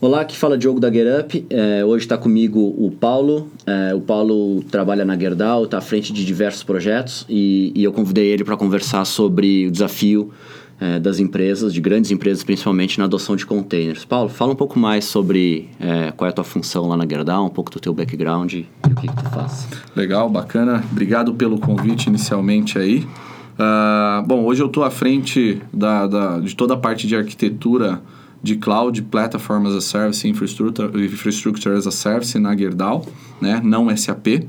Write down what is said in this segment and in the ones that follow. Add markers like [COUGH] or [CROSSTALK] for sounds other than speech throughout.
Olá, aqui fala Diogo da GetUp. É, hoje está comigo o Paulo. É, o Paulo trabalha na Gerdau, está à frente de diversos projetos e, e eu convidei ele para conversar sobre o desafio é, das empresas, de grandes empresas, principalmente na adoção de containers. Paulo, fala um pouco mais sobre é, qual é a tua função lá na Gerdau, um pouco do teu background e o que, que tu faz. Legal, bacana. Obrigado pelo convite inicialmente aí. Uh, bom, hoje eu estou à frente da, da, de toda a parte de arquitetura de cloud, platform as a service, infrastructure, infrastructure as a service na Gerdau, né? não SAP.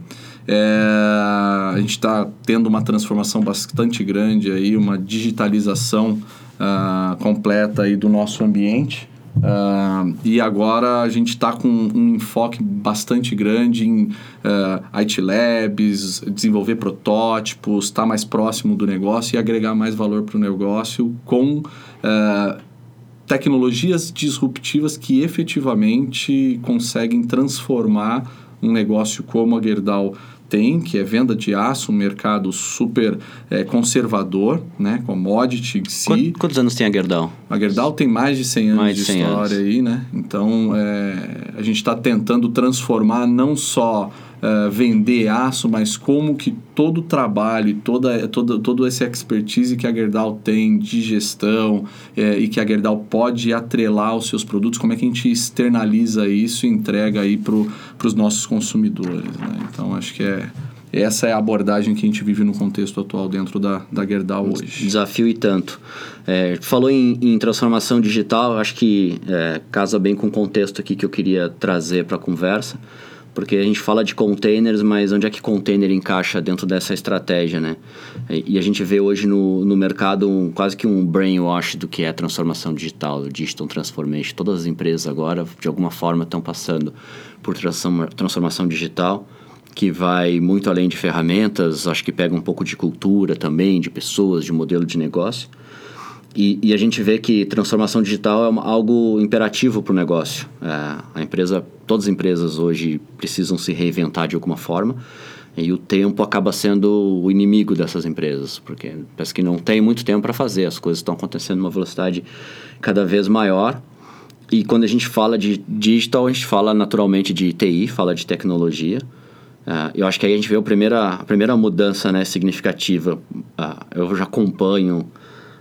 É, a gente está tendo uma transformação bastante grande aí, uma digitalização uh, completa aí do nosso ambiente. Uh, e agora a gente está com um enfoque bastante grande em uh, IT Labs, desenvolver protótipos, estar tá mais próximo do negócio e agregar mais valor para o negócio com uh, tecnologias disruptivas que efetivamente conseguem transformar um negócio como a Gerdau tem, que é venda de aço, um mercado super é, conservador, né? Commodity em si. Quantos anos tem a Gerdau? A Gerdau tem mais de 100 anos de, 100 de história anos. aí, né? Então, é, a gente está tentando transformar não só uh, vender aço, mas como que todo o trabalho, toda, toda, todo esse expertise que a Gerdau tem de gestão é, e que a Gerdau pode atrelar aos seus produtos, como é que a gente externaliza isso e entrega aí para os nossos consumidores, né? Então, acho que é essa é a abordagem que a gente vive no contexto atual dentro da, da Gerdau hoje. Desafio e tanto. É, falou em, em, transformação digital, acho que é, casa bem com o contexto aqui que eu queria trazer para a conversa porque a gente fala de containers, mas onde é que container encaixa dentro dessa estratégia, né? E, a gente vê hoje no, no mercado um, quase que um brainwash do que é transformação digital, digital transformation. Todas as empresas agora, de alguma forma, estão passando por transformação digital, que vai muito além de ferramentas, acho que pega um pouco de cultura também, de pessoas, de modelo de negócio. E, e, a gente vê que transformação digital é algo imperativo para o negócio. É, a empresa, todas as empresas hoje precisam se reinventar de alguma forma e o tempo acaba sendo o inimigo dessas empresas, porque parece que não tem muito tempo para fazer, as coisas estão acontecendo numa velocidade cada vez maior. E quando a gente fala de digital, a gente fala naturalmente de TI, fala de tecnologia. Uh, eu acho que aí a gente vê a primeira, a primeira mudança né, significativa. Uh, eu já acompanho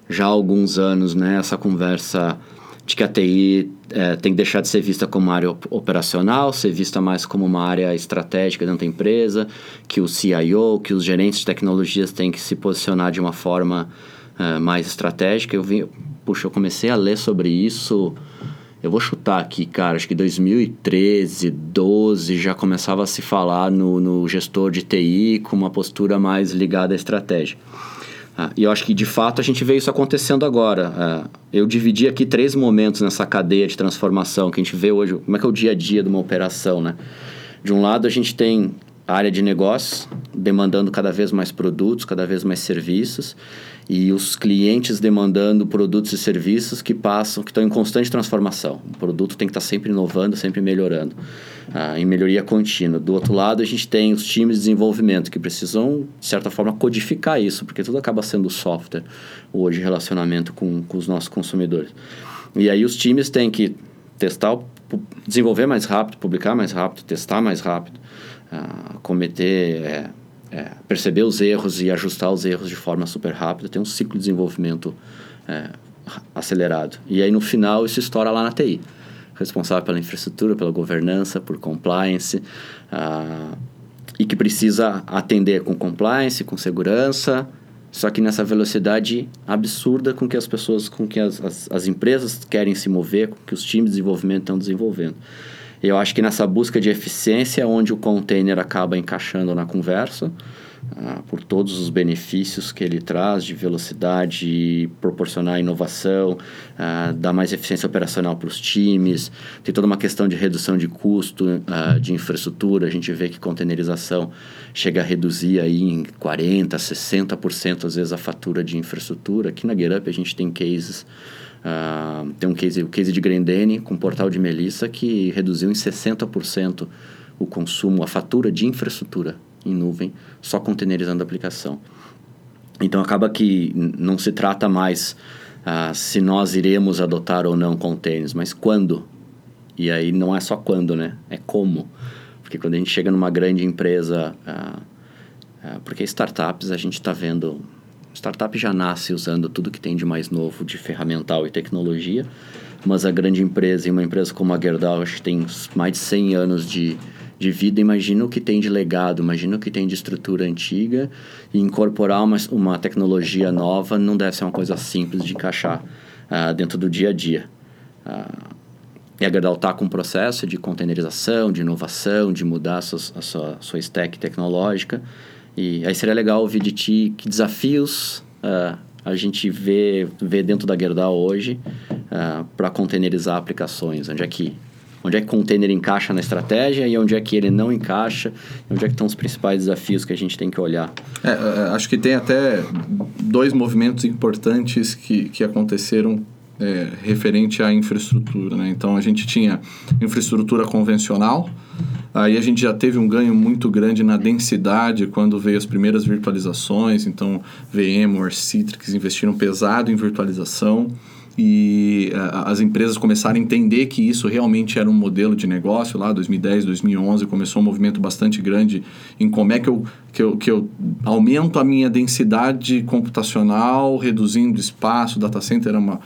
já há alguns anos né, essa conversa de que a TI é, tem que deixar de ser vista como uma área operacional, ser vista mais como uma área estratégica dentro da empresa, que o CIO, que os gerentes de tecnologias têm que se posicionar de uma forma é, mais estratégica. Eu vi, puxa, eu comecei a ler sobre isso, eu vou chutar aqui, cara, acho que 2013, 12 já começava a se falar no, no gestor de TI com uma postura mais ligada à estratégia. Ah, e eu acho que de fato a gente vê isso acontecendo agora. Ah, eu dividi aqui três momentos nessa cadeia de transformação que a gente vê hoje. Como é que é o dia a dia de uma operação, né? De um lado a gente tem a área de negócios demandando cada vez mais produtos, cada vez mais serviços e os clientes demandando produtos e serviços que passam, que estão em constante transformação. O produto tem que estar sempre inovando, sempre melhorando, ah, em melhoria contínua. Do outro lado, a gente tem os times de desenvolvimento que precisam, de certa forma, codificar isso, porque tudo acaba sendo software hoje, relacionamento com, com os nossos consumidores. E aí os times têm que testar, desenvolver mais rápido, publicar mais rápido, testar mais rápido, ah, cometer... É, é, perceber os erros e ajustar os erros de forma super rápida, tem um ciclo de desenvolvimento é, acelerado. E aí no final isso estoura lá na TI. Responsável pela infraestrutura, pela governança, por compliance, ah, e que precisa atender com compliance, com segurança, só que nessa velocidade absurda com que as pessoas, com que as, as, as empresas querem se mover, com que os times de desenvolvimento estão desenvolvendo. Eu acho que nessa busca de eficiência é onde o container acaba encaixando na conversa, ah, por todos os benefícios que ele traz de velocidade, proporcionar inovação, ah, dar mais eficiência operacional para os times, tem toda uma questão de redução de custo ah, de infraestrutura. A gente vê que containerização chega a reduzir aí em 40%, 60% às vezes a fatura de infraestrutura. Aqui na GetUp a gente tem cases Uh, tem um case, o case de Grendene com portal de Melissa que reduziu em 60% o consumo, a fatura de infraestrutura em nuvem, só containerizando a aplicação. Então acaba que não se trata mais uh, se nós iremos adotar ou não containers, mas quando. E aí não é só quando, né? É como. Porque quando a gente chega numa grande empresa, uh, porque startups a gente está vendo, startup já nasce usando tudo que tem de mais novo de ferramental e tecnologia, mas a grande empresa, e uma empresa como a Gerdau, acho que tem mais de 100 anos de, de vida, imagina o que tem de legado, imagina o que tem de estrutura antiga e incorporar uma, uma tecnologia nova não deve ser uma coisa simples de encaixar uh, dentro do dia a dia. Uh, e a Gerdau está com um processo de containerização, de inovação, de mudar a sua, a sua, sua stack tecnológica. E aí seria legal ouvir de ti que desafios uh, a gente vê, vê dentro da Gerdau hoje uh, para containerizar aplicações. Onde é que onde é que container encaixa na estratégia e onde é que ele não encaixa, onde é que estão os principais desafios que a gente tem que olhar. É, é, acho que tem até dois movimentos importantes que, que aconteceram é, referente à infraestrutura. Né? Então, a gente tinha infraestrutura convencional, aí a gente já teve um ganho muito grande na densidade quando veio as primeiras virtualizações, então VMware, Citrix investiram pesado em virtualização, e as empresas começaram a entender que isso realmente era um modelo de negócio lá 2010, 2011 começou um movimento bastante grande em como é que eu, que eu, que eu aumento a minha densidade computacional reduzindo espaço, data center é uma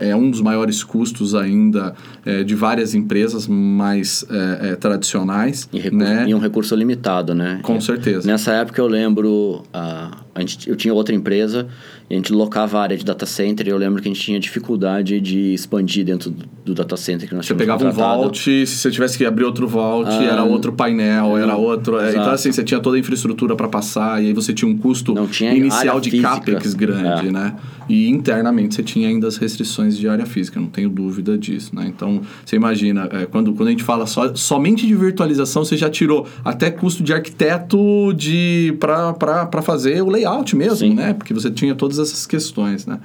é, é, um dos maiores custos ainda é, de várias empresas mais é, é tradicionais. E, recurso, né? e um recurso limitado, né? Com certeza. Nessa época eu lembro, uh, a gente, eu tinha outra empresa a gente locava a área de data center e eu lembro que a gente tinha dificuldade de expandir dentro do, do data center que nós Você pegava um vault, se você tivesse que abrir outro vault, ah, era outro painel, era outro... É, então assim, você tinha toda a infraestrutura para passar e aí você tinha um custo inicial de física. CAPEX grande, é. né? E internamente você tinha ainda as restrições de área física, não tenho dúvida disso, né? Então, você imagina, é, quando, quando a gente fala só, somente de virtualização, você já tirou até custo de arquiteto de para fazer o layout mesmo, Sim. né? Porque você tinha todas essas questões, né?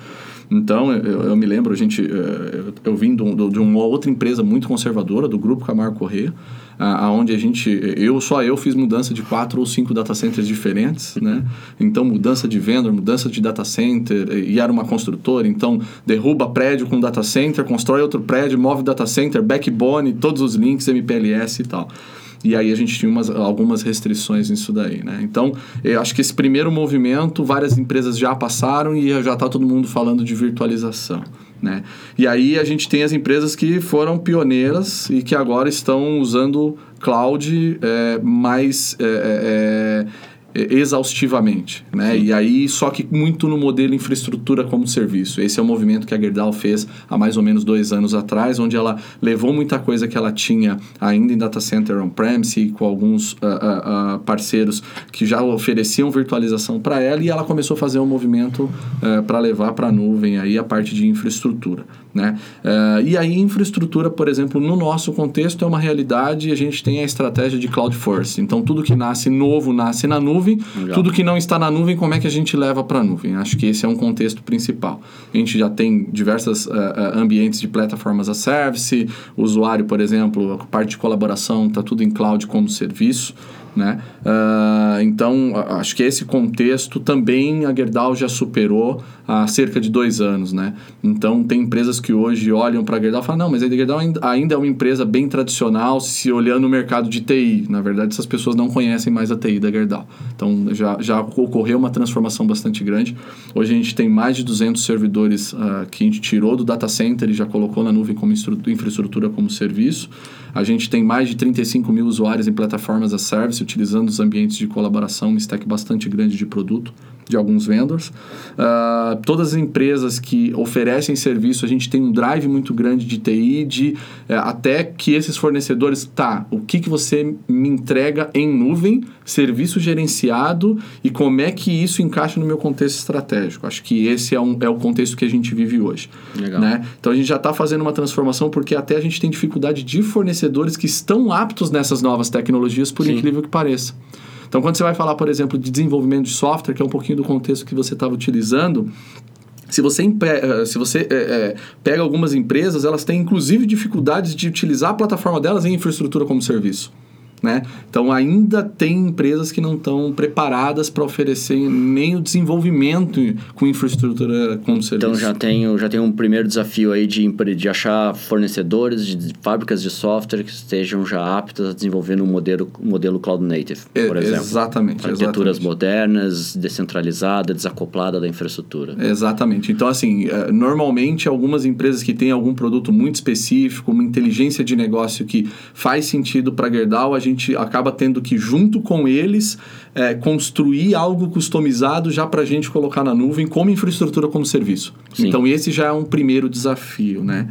Então, eu, eu me lembro, a gente, eh, eu, eu vim de, um, de, uma outra empresa muito conservadora, do Grupo Camargo Corrêa, aonde a gente, eu só eu fiz mudança de quatro ou cinco data centers diferentes, [LAUGHS] né? Então, mudança de vendor, mudança de data center, e era uma construtora, então derruba prédio com data center, constrói outro prédio, move data center, backbone, todos os links, MPLS e tal. E aí a gente tinha umas, algumas restrições nisso daí, né? Então, eu acho que esse primeiro movimento, várias empresas já passaram e já está todo mundo falando de virtualização. Né? E aí a gente tem as empresas que foram pioneiras e que agora estão usando cloud é, mais é, é, exaustivamente, né? E aí só que muito no modelo infraestrutura como serviço. Esse é o movimento que a Gerdau fez há mais ou menos dois anos atrás, onde ela levou muita coisa que ela tinha ainda em data center on-premise com alguns uh, uh, uh, parceiros que já ofereciam virtualização para ela e ela começou a fazer um movimento para levar para a nuvem aí a parte de infraestrutura. Né? Uh, e aí, infraestrutura, por exemplo, no nosso contexto é uma realidade e a gente tem a estratégia de cloud first. Então, tudo que nasce novo nasce na nuvem, Legal. tudo que não está na nuvem, como é que a gente leva para a nuvem? Acho que esse é um contexto principal. A gente já tem diversos uh, uh, ambientes de plataformas a service, o usuário, por exemplo, a parte de colaboração está tudo em cloud como serviço. Né? Uh, então, acho que esse contexto também a Gerdau já superou há cerca de dois anos. Né? Então, tem empresas que hoje olham para a Gerdau e falam: não, mas a Gerdau ainda é uma empresa bem tradicional se olhando o mercado de TI. Na verdade, essas pessoas não conhecem mais a TI da Gerdau. Então, já, já ocorreu uma transformação bastante grande. Hoje, a gente tem mais de 200 servidores uh, que a gente tirou do data center e já colocou na nuvem como infraestrutura como serviço. A gente tem mais de 35 mil usuários em plataformas a service, utilizando os ambientes de colaboração, um stack bastante grande de produto de alguns vendors. Uh, todas as empresas que oferecem serviço, a gente tem um drive muito grande de TI, de uh, até que esses fornecedores, tá, o que, que você me entrega em nuvem, serviço gerenciado e como é que isso encaixa no meu contexto estratégico. Acho que esse é, um, é o contexto que a gente vive hoje. Legal. Né? Então a gente já está fazendo uma transformação porque até a gente tem dificuldade de fornecedores que estão aptos nessas novas tecnologias, por Sim. incrível que pareça. Então, quando você vai falar, por exemplo, de desenvolvimento de software, que é um pouquinho do contexto que você estava utilizando, se você, eh, se você é, é, pega algumas empresas, elas têm inclusive dificuldades de utilizar a plataforma delas em infraestrutura como serviço. Né? Então ainda tem empresas que não estão preparadas para oferecer nem o desenvolvimento com infraestrutura como serviço. Então já tenho, já tenho um primeiro desafio aí de, de achar fornecedores de fábricas de software que estejam já aptas a desenvolver um modelo, modelo cloud native, por é, exemplo. Exatamente. Arquiteturas exatamente. modernas, descentralizada, desacoplada da infraestrutura. Exatamente. Então, assim, é, normalmente algumas empresas que têm algum produto muito específico, uma inteligência de negócio que faz sentido para a Gerdau, a gente gente acaba tendo que, junto com eles, é, construir algo customizado já para a gente colocar na nuvem como infraestrutura como serviço. Sim. Então, esse já é um primeiro desafio, né?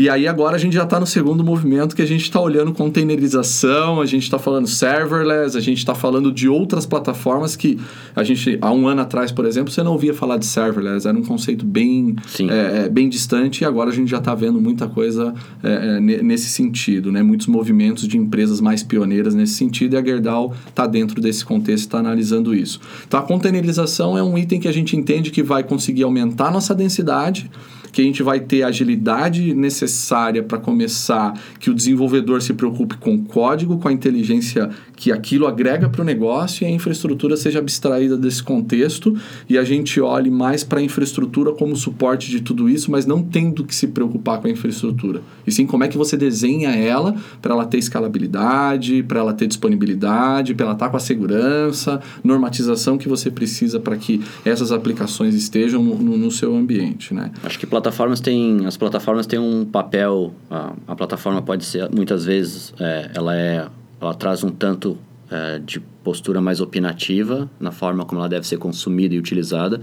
E aí agora a gente já está no segundo movimento que a gente está olhando containerização, a gente está falando serverless, a gente está falando de outras plataformas que a gente, há um ano atrás, por exemplo, você não ouvia falar de serverless, era um conceito bem, é, é, bem distante e agora a gente já está vendo muita coisa é, é nesse sentido, né? muitos movimentos de empresas mais pioneiras nesse sentido e a Gerdau está dentro desse contexto, está analisando isso. Então a containerização é um item que a gente entende que vai conseguir aumentar nossa densidade, que a gente vai ter a agilidade necessária para começar, que o desenvolvedor se preocupe com o código, com a inteligência que aquilo agrega para o negócio e a infraestrutura seja abstraída desse contexto e a gente olhe mais para a infraestrutura como suporte de tudo isso, mas não tendo que se preocupar com a infraestrutura. E sim como é que você desenha ela para ela ter escalabilidade, para ela ter disponibilidade, para ela estar tá com a segurança, normatização que você precisa para que essas aplicações estejam no, no, no seu ambiente, né? Acho que plataformas têm as plataformas têm um papel a, a plataforma pode ser muitas vezes é, ela é ela traz um tanto é, de postura mais opinativa na forma como ela deve ser consumida e utilizada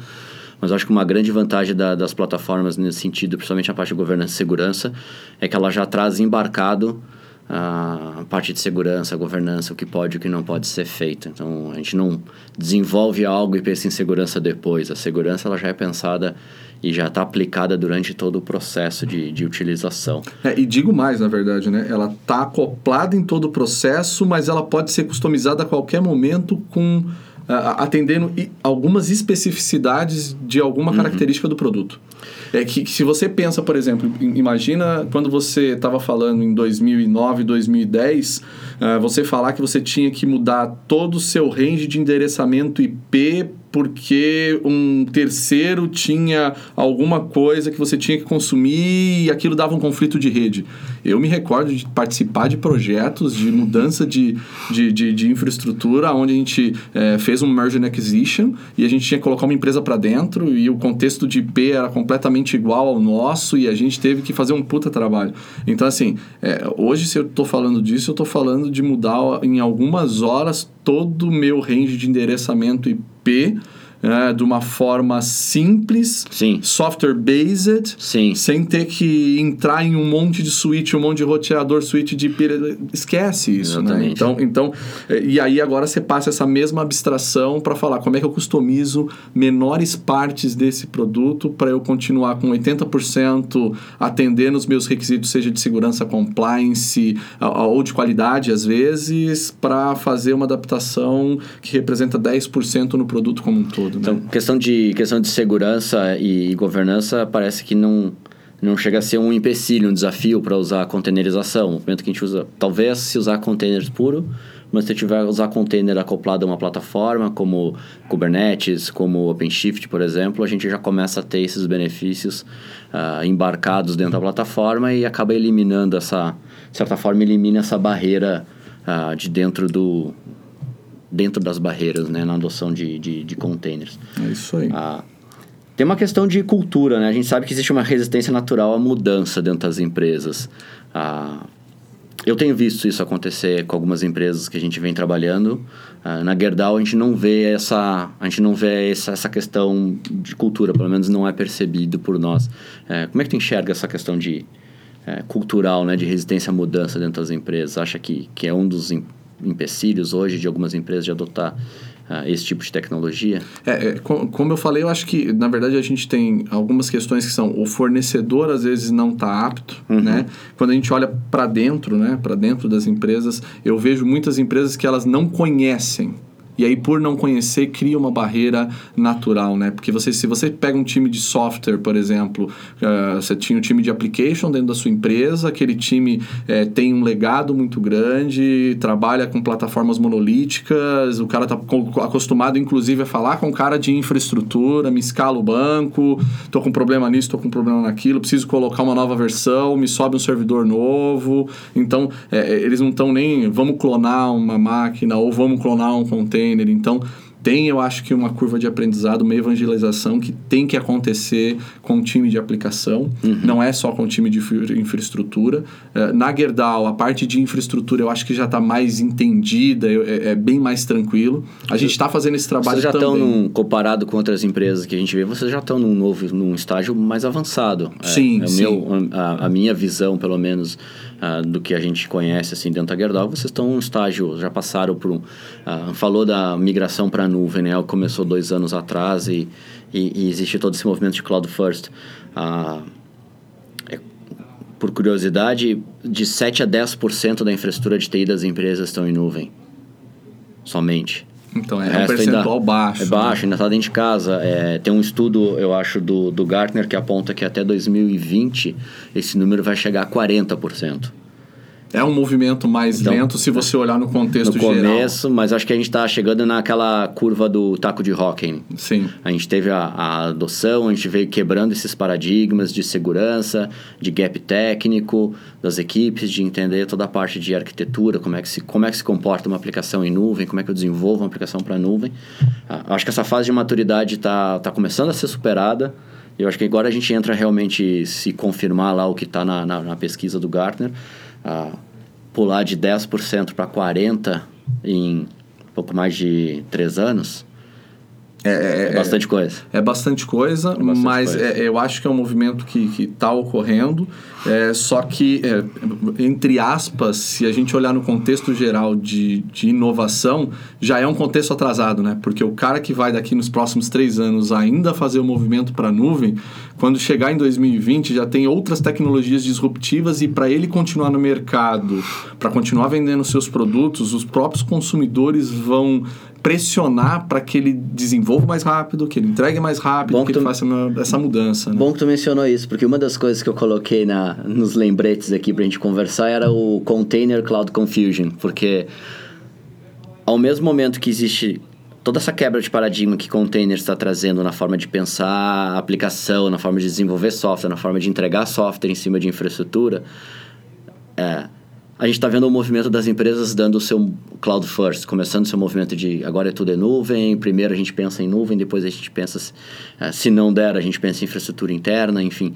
mas acho que uma grande vantagem da, das plataformas nesse sentido principalmente a parte de governança e segurança é que ela já traz embarcado a parte de segurança, a governança, o que pode e o que não pode ser feito. Então, a gente não desenvolve algo e pensa em segurança depois. A segurança ela já é pensada e já está aplicada durante todo o processo de, de utilização. É, e digo mais, na verdade, né? Ela está acoplada em todo o processo, mas ela pode ser customizada a qualquer momento com atendendo algumas especificidades de alguma uhum. característica do produto. É que, que, se você pensa, por exemplo, imagina quando você estava falando em 2009, 2010, uh, você falar que você tinha que mudar todo o seu range de endereçamento IP porque um terceiro tinha alguma coisa que você tinha que consumir e aquilo dava um conflito de rede. Eu me recordo de participar de projetos de mudança de, de, de, de infraestrutura, onde a gente é, fez um merge and acquisition e a gente tinha que colocar uma empresa para dentro e o contexto de IP era completamente igual ao nosso e a gente teve que fazer um puta trabalho. Então, assim, é, hoje se eu estou falando disso, eu estou falando de mudar em algumas horas todo o meu range de endereçamento IP é, de uma forma simples, Sim. software-based, sem ter que entrar em um monte de switch, um monte de roteador, switch de... Esquece isso, né? Exatamente. né? Então, então, é, e aí agora você passa essa mesma abstração para falar como é que eu customizo menores partes desse produto para eu continuar com 80% atendendo os meus requisitos, seja de segurança, compliance ou de qualidade, às vezes, para fazer uma adaptação que representa 10% no produto como um todo Né? Então, questão de, questão de segurança e, governança parece que não, não chega a ser um empecilho, um desafio para usar a containerização. No momento que a gente usa, talvez se usar containers puro, mas se tiver usar container acoplado a uma plataforma como Kubernetes, como OpenShift, por exemplo, a gente já começa a ter esses benefícios uh, embarcados dentro da plataforma e acaba eliminando essa, de certa forma, elimina essa barreira uh, de dentro do, dentro das barreiras, né, na adoção de, de, de containers. É isso aí. Ah, tem uma questão de cultura, né? A gente sabe que existe uma resistência natural à mudança dentro das empresas. Ah, eu tenho visto isso acontecer com algumas empresas que a gente vem trabalhando. Ah, na Gerdau a gente não vê essa, a gente não vê essa, essa questão de cultura, pelo menos não é percebido por nós. É, como é que tu enxerga essa questão de é, cultural, né, de resistência à mudança dentro das empresas? Acha que, que é um dos empecilhos hoje de algumas empresas de adotar uh, esse tipo de tecnologia? É, é, como eu falei, eu acho que, na verdade, a gente tem algumas questões que são o fornecedor, às vezes, não está apto, uhum. né? Quando a gente olha para dentro, né? Para dentro das empresas, eu vejo muitas empresas que elas não conhecem E aí, por não conhecer, cria uma barreira natural, né? Porque você, se você pega um time de software, por exemplo, uh, você tinha um time de application dentro da sua empresa, aquele time é, tem um legado muito grande, trabalha com plataformas monolíticas, o cara está acostumado, inclusive, a falar com o cara de infraestrutura, me escala o banco, tô com problema nisso, tô com problema naquilo, preciso colocar uma nova versão, me sobe um servidor novo. Então, é, eles não estão nem, vamos clonar uma máquina ou vamos clonar um container. Então, tem, eu acho que uma curva de aprendizado, uma evangelização que tem que acontecer com o time de aplicação, uhum. não é só com o time de infraestrutura. Uh, na Gerdau, a parte de infraestrutura eu acho que já está mais entendida, é, é, bem mais tranquilo. A gente está fazendo esse trabalho vocês já também. estão, comparado com outras empresas que a gente vê, vocês já estão num novo, num estágio mais avançado. Sim, é, é sim. Meu, a, a minha visão, pelo menos, uh, do que a gente conhece assim dentro da Gerdau, vocês estão um estágio, já passaram por um... Uh, falou da migração para a nuvem, né? Começou dois anos atrás e, e, e existe todo esse movimento de Cloud First. Uh, é, por curiosidade, de 7 a 10% da infraestrutura de TI das empresas estão em nuvem. Somente. Então é um percentual ainda, baixo. É baixo, né? ainda está dentro de casa. É, tem um estudo, eu acho, do, do Gartner que aponta que até 2020 esse número vai chegar a 40%. É um movimento mais então, lento se você olhar no contexto no geral. No começo, mas acho que a gente está chegando naquela curva do taco de Hawking. Sim. A gente teve a, a, adoção, a gente veio quebrando esses paradigmas de segurança, de gap técnico das equipes, de entender toda a parte de arquitetura, como é que se, como é que se comporta uma aplicação em nuvem, como é que eu desenvolvo uma aplicação para nuvem. Ah, acho que essa fase de maturidade está tá começando a ser superada. Eu acho que agora a gente entra realmente se confirmar lá o que está na, na, na pesquisa do Gartner pular de 10% para 40% em pouco mais de 3 anos, é, é, é, bastante coisa. É bastante coisa, é bastante mas coisa. É, eu acho que é um movimento que está ocorrendo. É, só que, é, entre aspas, se a gente olhar no contexto geral de, de inovação, já é um contexto atrasado, né? Porque o cara que vai daqui nos próximos três anos ainda fazer o movimento para a nuvem, quando chegar em 2020 já tem outras tecnologias disruptivas e para ele continuar no mercado, para continuar vendendo seus produtos, os próprios consumidores vão pressionar para que ele desenvolva mais rápido, que ele entregue mais rápido, Bom que, que ele faça essa mudança. Né? Bom que tu mencionou isso, porque uma das coisas que eu coloquei na, nos lembretes aqui para a gente conversar era o Container Cloud Confusion, porque ao mesmo momento que existe toda essa quebra de paradigma que container está trazendo na forma de pensar a aplicação, na forma de desenvolver software, na forma de entregar software em cima de infraestrutura, é, a gente está vendo o movimento das empresas dando o seu cloud first, começando o seu movimento de agora é tudo é nuvem, primeiro a gente pensa em nuvem, depois a gente pensa, eh, se não der, a gente pensa em infraestrutura interna, enfim.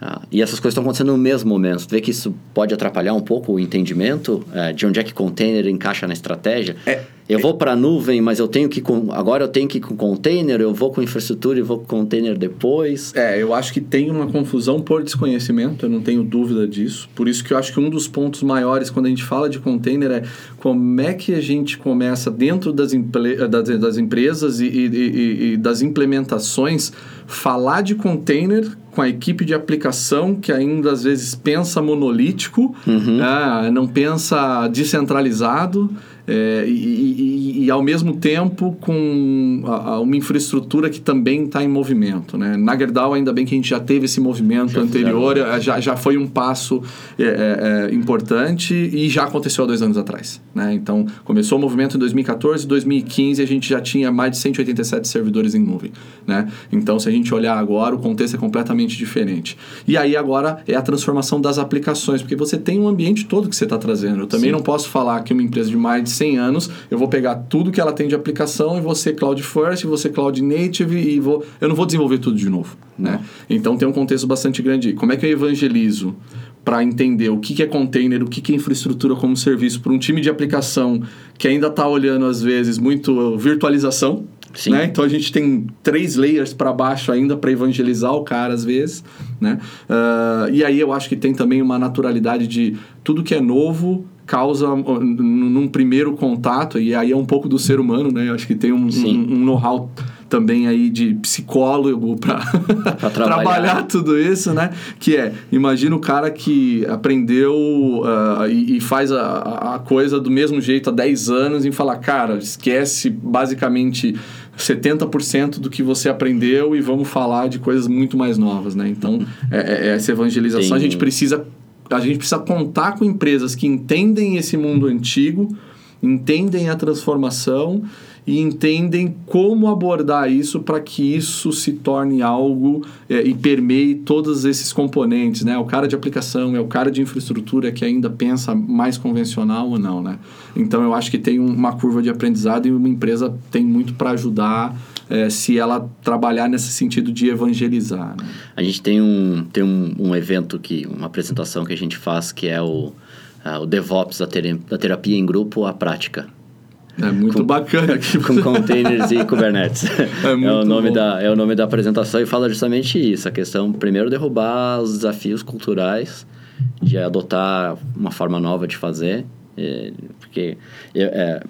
Uh, e essas coisas estão acontecendo no mesmo momento. Tu vê que isso pode atrapalhar um pouco o entendimento uh, de onde é que container encaixa na estratégia? É, eu vou para a nuvem, mas eu tenho que com, agora eu tenho que ir com container, eu vou com infraestrutura e vou com container depois. É, eu acho que tem uma confusão por desconhecimento, eu não tenho dúvida disso. Por isso que eu acho que um dos pontos maiores quando a gente fala de container é como é que a gente começa dentro das, das, das empresas e, e, e, e das implementações falar de container com a equipe de aplicação que ainda às vezes pensa monolítico, uhum. é, não pensa descentralizado. É, e, e, e, ao mesmo tempo com a, a uma infraestrutura que também está em movimento. Né? Na Gerdau, ainda bem que a gente já teve esse movimento já anterior, é, já, já foi um passo é, é, é, importante e já aconteceu há dois anos atrás. Né? Então, começou o movimento em 2014, 2015 a gente já tinha mais de 187 servidores em nuvem. Né? Então, se a gente olhar agora, o contexto é completamente diferente. E aí agora é a transformação das aplicações, porque você tem um ambiente todo que você está trazendo. Eu também Sim. não posso falar que uma empresa de mais de 100 anos, eu vou pegar tudo que ela tem de aplicação e vou ser cloud first, vou ser cloud native e vou, eu não vou desenvolver tudo de novo, né? Então tem um contexto bastante grande. Como é que eu evangelizo para entender o que, que é container, o que, que é infraestrutura como serviço para um time de aplicação que ainda está olhando às vezes muito virtualização, né? Então a gente tem três layers para baixo ainda para evangelizar o cara às vezes. Né? Uh, e aí eu acho que tem também uma naturalidade de tudo que é novo causa num primeiro contato, e aí é um pouco do ser humano, né? Eu acho que tem um, um, um know-how também aí de psicólogo para [LAUGHS] trabalhar. trabalhar. tudo isso, né? Que é, imagina o cara que aprendeu uh, e, e, faz a, a coisa do mesmo jeito há 10 anos e fala, cara, esquece basicamente 70% do que você aprendeu e vamos falar de coisas muito mais novas, né? Então, é, é, é essa evangelização Sim. a gente precisa a gente precisa contar com empresas que entendem esse mundo antigo, entendem a transformação e entendem como abordar isso para que isso se torne algo é, e permeie todos esses componentes, né? O cara de aplicação, é o cara de infraestrutura que ainda pensa mais convencional ou não, né? Então eu acho que tem uma curva de aprendizado e uma empresa tem muito para ajudar é, se ela trabalhar nesse sentido de evangelizar. Né? A gente tem um tem um, um evento que uma apresentação que a gente faz que é o uh, o DevOps da, terapia em grupo à prática. É muito com, bacana. Aqui. Com containers e Kubernetes. [LAUGHS] É, é, o nome da, é o nome da apresentação e fala justamente isso. A questão, primeiro, derrubar os desafios culturais de adotar uma forma nova de fazer. É, porque é,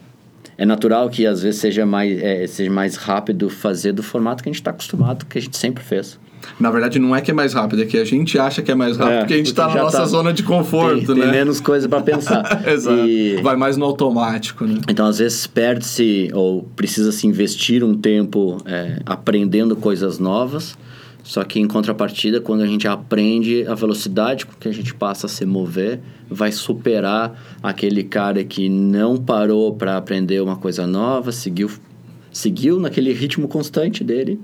é natural que, às vezes, seja mais, é, seja mais rápido fazer do formato que a gente está acostumado, que a gente sempre fez. Na verdade, não é que é mais rápido, é que a gente acha que é mais rápido, é, porque a gente está na nossa tá, zona de conforto, tem, né? Tem menos coisa para pensar. [LAUGHS] Exato. E... Vai mais no automático, né? Então, às vezes, perde-se ou precisa-se investir um tempo é, aprendendo coisas novas, só que em contrapartida, quando a gente aprende, a velocidade com que a gente passa a se mover vai superar aquele cara que não parou para aprender uma coisa nova, seguiu, seguiu naquele ritmo constante dele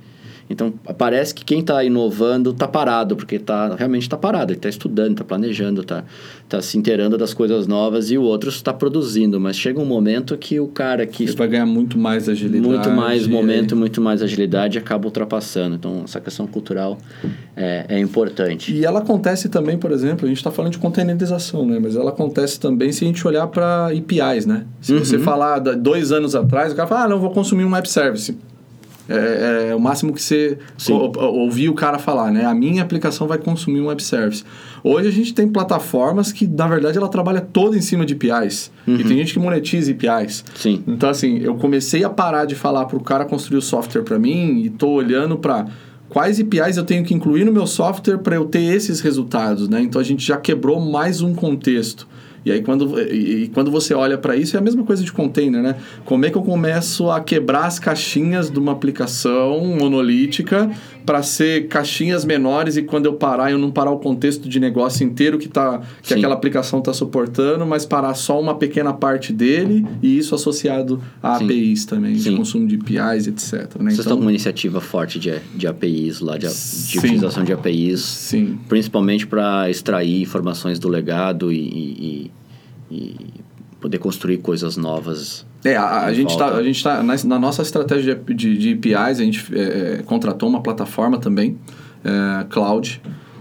então, parece que quem está inovando está parado, porque tá, realmente está parado. Ele está estudando, está planejando, está tá se inteirando das coisas novas e o outro está produzindo. Mas chega um momento que o cara que... Ele vai ganhar muito mais agilidade. Muito mais momento, muito mais agilidade e acaba ultrapassando. Então, essa questão cultural é, é importante. E ela acontece também, por exemplo, a gente está falando de containerização, né? Mas ela acontece também se a gente olhar para APIs, né? Se uhum. você falar dois anos atrás, o cara fala, ah, não, vou consumir um web service. É, é, o máximo que você ou, ouvir o cara falar, né? A minha aplicação vai consumir um web service. Hoje a gente tem plataformas que, na verdade, ela trabalha toda em cima de APIs. Uhum. E tem gente que monetiza APIs. Sim. Então, assim, eu comecei a parar de falar para o cara construir o software para mim e estou olhando para quais APIs eu tenho que incluir no meu software para eu ter esses resultados, né? Então, a gente já quebrou mais um contexto. E aí, quando, e, e quando você olha para isso, é a mesma coisa de container, né? Como é que eu começo a quebrar as caixinhas de uma aplicação monolítica para ser caixinhas menores e quando eu parar, eu não parar o contexto de negócio inteiro que, tá, que aquela aplicação está suportando, mas parar só uma pequena parte dele e isso associado a Sim. APIs também, Sim. de consumo de APIs, etc. Né? Vocês então, estão com uma iniciativa forte de, de APIs lá, de, de utilização de APIs, Sim. principalmente para extrair informações do legado e, e, e poder construir coisas novas é, a, a gente está a gente tá na, na, nossa estratégia de, de APIs, a gente é, é, contratou uma plataforma também, é, cloud,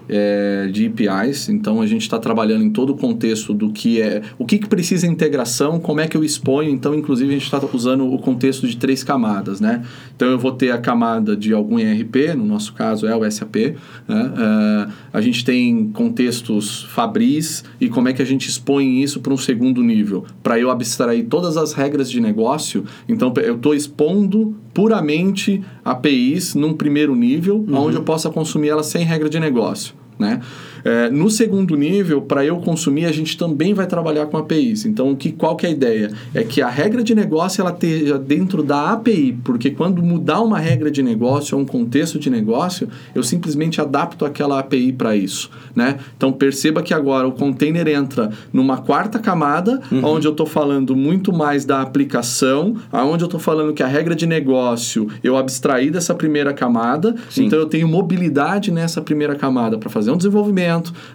é, de APIs. Então a gente está trabalhando em todo o contexto do que é o que, que precisa integração, como é que eu exponho. Então, inclusive, a gente está usando o contexto de três camadas, né? Então eu vou ter a camada de algum ERP, no nosso caso é o SAP. Né? Uh, a gente tem contextos Fabris e como é que a gente expõe isso para um segundo nível, para eu abstrair todas as regras de negócio. Então eu estou expondo puramente APIs num primeiro nível, uhum. onde eu possa consumir ela sem regra de negócio. Né? É, no segundo nível, para eu consumir, a gente também vai trabalhar com APIs. Então, que, qual que é a ideia? É que a regra de negócio ela esteja dentro da API, porque quando mudar uma regra de negócio ou um contexto de negócio, eu simplesmente adapto aquela API para isso. Né? Então, perceba que agora o container entra numa quarta camada, uhum. onde eu estou falando muito mais da aplicação, aonde eu estou falando que a regra de negócio eu abstraí dessa primeira camada, Sim. então eu tenho mobilidade nessa primeira camada para fazer um desenvolvimento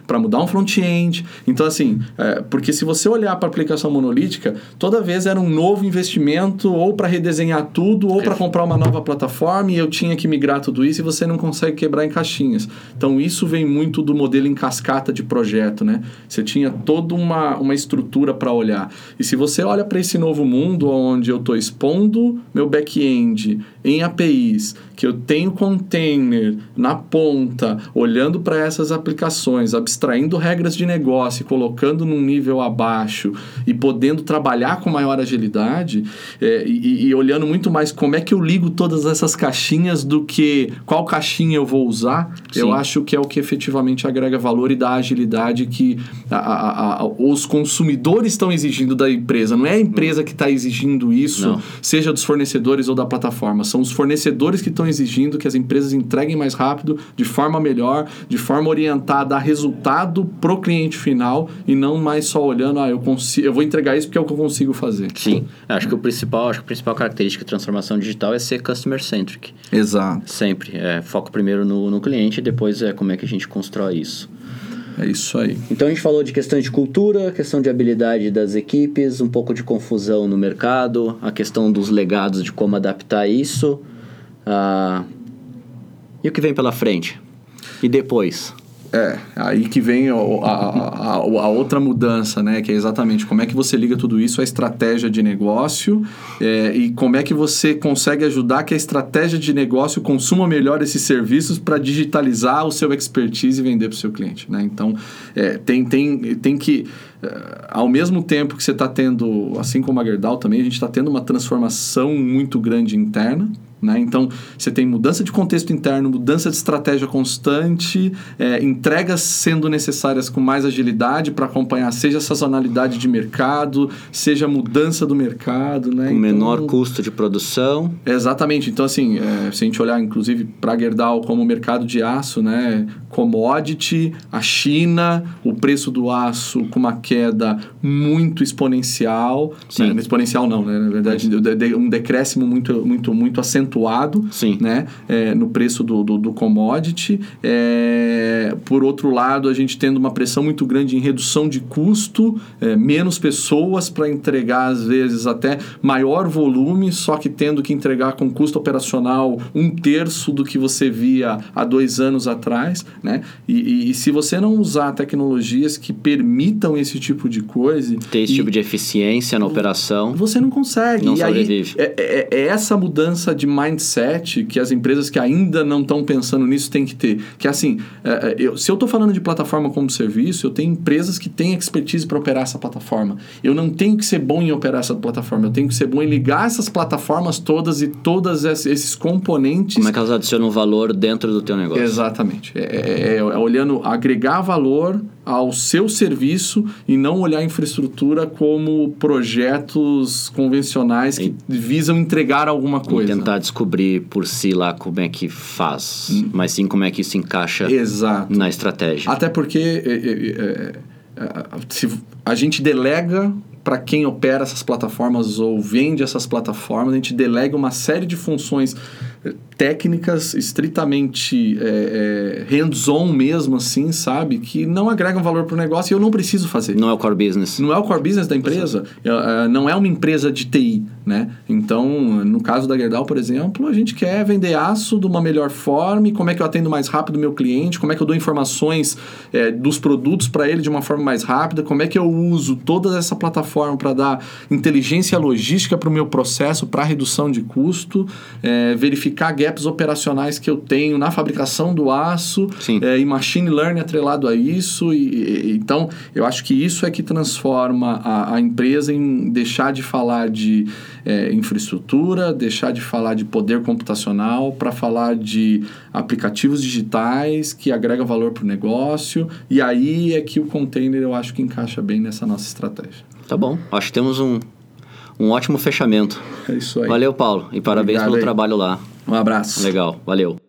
para mudar um front-end. Então, assim, é, porque se você olhar para a aplicação monolítica, toda vez era um novo investimento ou para redesenhar tudo ou para comprar uma nova plataforma e eu tinha que migrar tudo isso e você não consegue quebrar em caixinhas. Então, isso vem muito do modelo em cascata de projeto, né? Você tinha toda uma, uma estrutura para olhar. E se você olha para esse novo mundo onde eu estou expondo meu back-end em APIs, que eu tenho container na ponta, olhando para essas aplicações informações, abstraindo regras de negócio e colocando num nível abaixo e podendo trabalhar com maior agilidade é, e, e, olhando muito mais como é que eu ligo todas essas caixinhas do que qual caixinha eu vou usar, Sim. eu acho que é o que efetivamente agrega valor e dá agilidade que a, a, a, os consumidores estão exigindo da empresa. Não é a empresa que está exigindo isso, Não. seja dos fornecedores ou da plataforma. São os fornecedores que estão exigindo que as empresas entreguem mais rápido, de forma melhor, de forma orientada a resultado pro cliente final e não mais só olhando, ah, eu consigo, eu vou entregar isso porque é o que eu consigo fazer. Sim, acho que o principal, acho que a principal característica de transformação digital é ser customer centric. Exato. Sempre, é, foco primeiro no, no cliente e depois é como é que a gente constrói isso. É isso aí. Então a gente falou de questões de cultura, questão de habilidade das equipes, um pouco de confusão no mercado, a questão dos legados de como adaptar isso. Uh, e o que vem pela frente? E depois? É, aí que vem a, a, a, a, outra mudança, né? Que é exatamente como é que você liga tudo isso à estratégia de negócio é, e como é que você consegue ajudar que a estratégia de negócio consuma melhor esses serviços para digitalizar o seu expertise e vender para o seu cliente, né? Então, é, tem, tem, tem que... É, ao mesmo tempo que você está tendo, assim como a Gerdau também, a gente está tendo uma transformação muito grande interna, né? Então, você tem mudança de contexto interno, mudança de estratégia constante, é, entregas sendo necessárias com mais agilidade para acompanhar, seja a sazonalidade de mercado, seja a mudança do mercado. Né? Com então, menor custo de produção. Exatamente. Então, assim, é, se a gente olhar, inclusive, para a Gerdau como mercado de aço, né? commodity, a China, o preço do aço com uma queda muito exponencial. Sim. Né? Exponencial não, né? Na verdade, um decréscimo muito, muito, muito acentuado acentuado Sim. Né, é, no preço do, do, do commodity. É, por outro lado, a gente tendo uma pressão muito grande em redução de custo, é, menos pessoas para entregar, às vezes, até maior volume, só que tendo que entregar com custo operacional um terço do que você via há dois anos atrás. Né? E, e, e se você não usar tecnologias que permitam esse tipo de coisa. Ter esse e, tipo de eficiência na operação. Você não consegue. Não e sobrevive. Aí, é, é, é essa mudança de mindset que as empresas que ainda não estão pensando nisso têm que ter. Que é assim, é, é, eu, se eu estou falando de plataforma como serviço, eu tenho empresas que têm expertise para operar essa plataforma. Eu não tenho que ser bom em operar essa plataforma, eu tenho que ser bom em ligar essas plataformas todas e todos esses componentes. Como é que elas adicionam valor dentro do teu negócio? Exatamente. É, é, é, é olhando, agregar valor ao seu serviço e não olhar a infraestrutura como projetos convencionais que e, visam entregar alguma coisa. E tentar descobrir por si lá como é que faz, hum. mas sim como é que isso encaixa Exato. na estratégia. Até porque é, é, é, se a gente delega para quem opera essas plataformas ou vende essas plataformas, a gente delega uma série de funções técnicas estritamente é, é, hands-on mesmo, assim, sabe? Que não agregam valor para o negócio e eu não preciso fazer. Não é o core business. Não é o core business da empresa. É, é, não é uma empresa de TI, né? Então, no caso da Gerdau, por exemplo, a gente quer vender aço de uma melhor forma, como é que eu atendo mais rápido o meu cliente, como é que eu dou informações é, dos produtos para ele de uma forma mais rápida, como é que eu uso toda essa plataforma para dar inteligência logística para o meu processo, para redução de custo, é, verificar gaps operacionais que eu tenho na fabricação do aço é, e machine learning atrelado a isso. E, e, então, eu acho que isso é que transforma a, a empresa em deixar de falar de é, infraestrutura, deixar de falar de poder computacional para falar de aplicativos digitais que agregam valor para o negócio. E aí é que o container eu acho que encaixa bem nessa nossa estratégia. Tá bom. Acho que temos um, um ótimo fechamento. É isso aí. Valeu, Paulo. E parabéns Obrigado pelo aí. trabalho lá. Um abraço. Legal, valeu.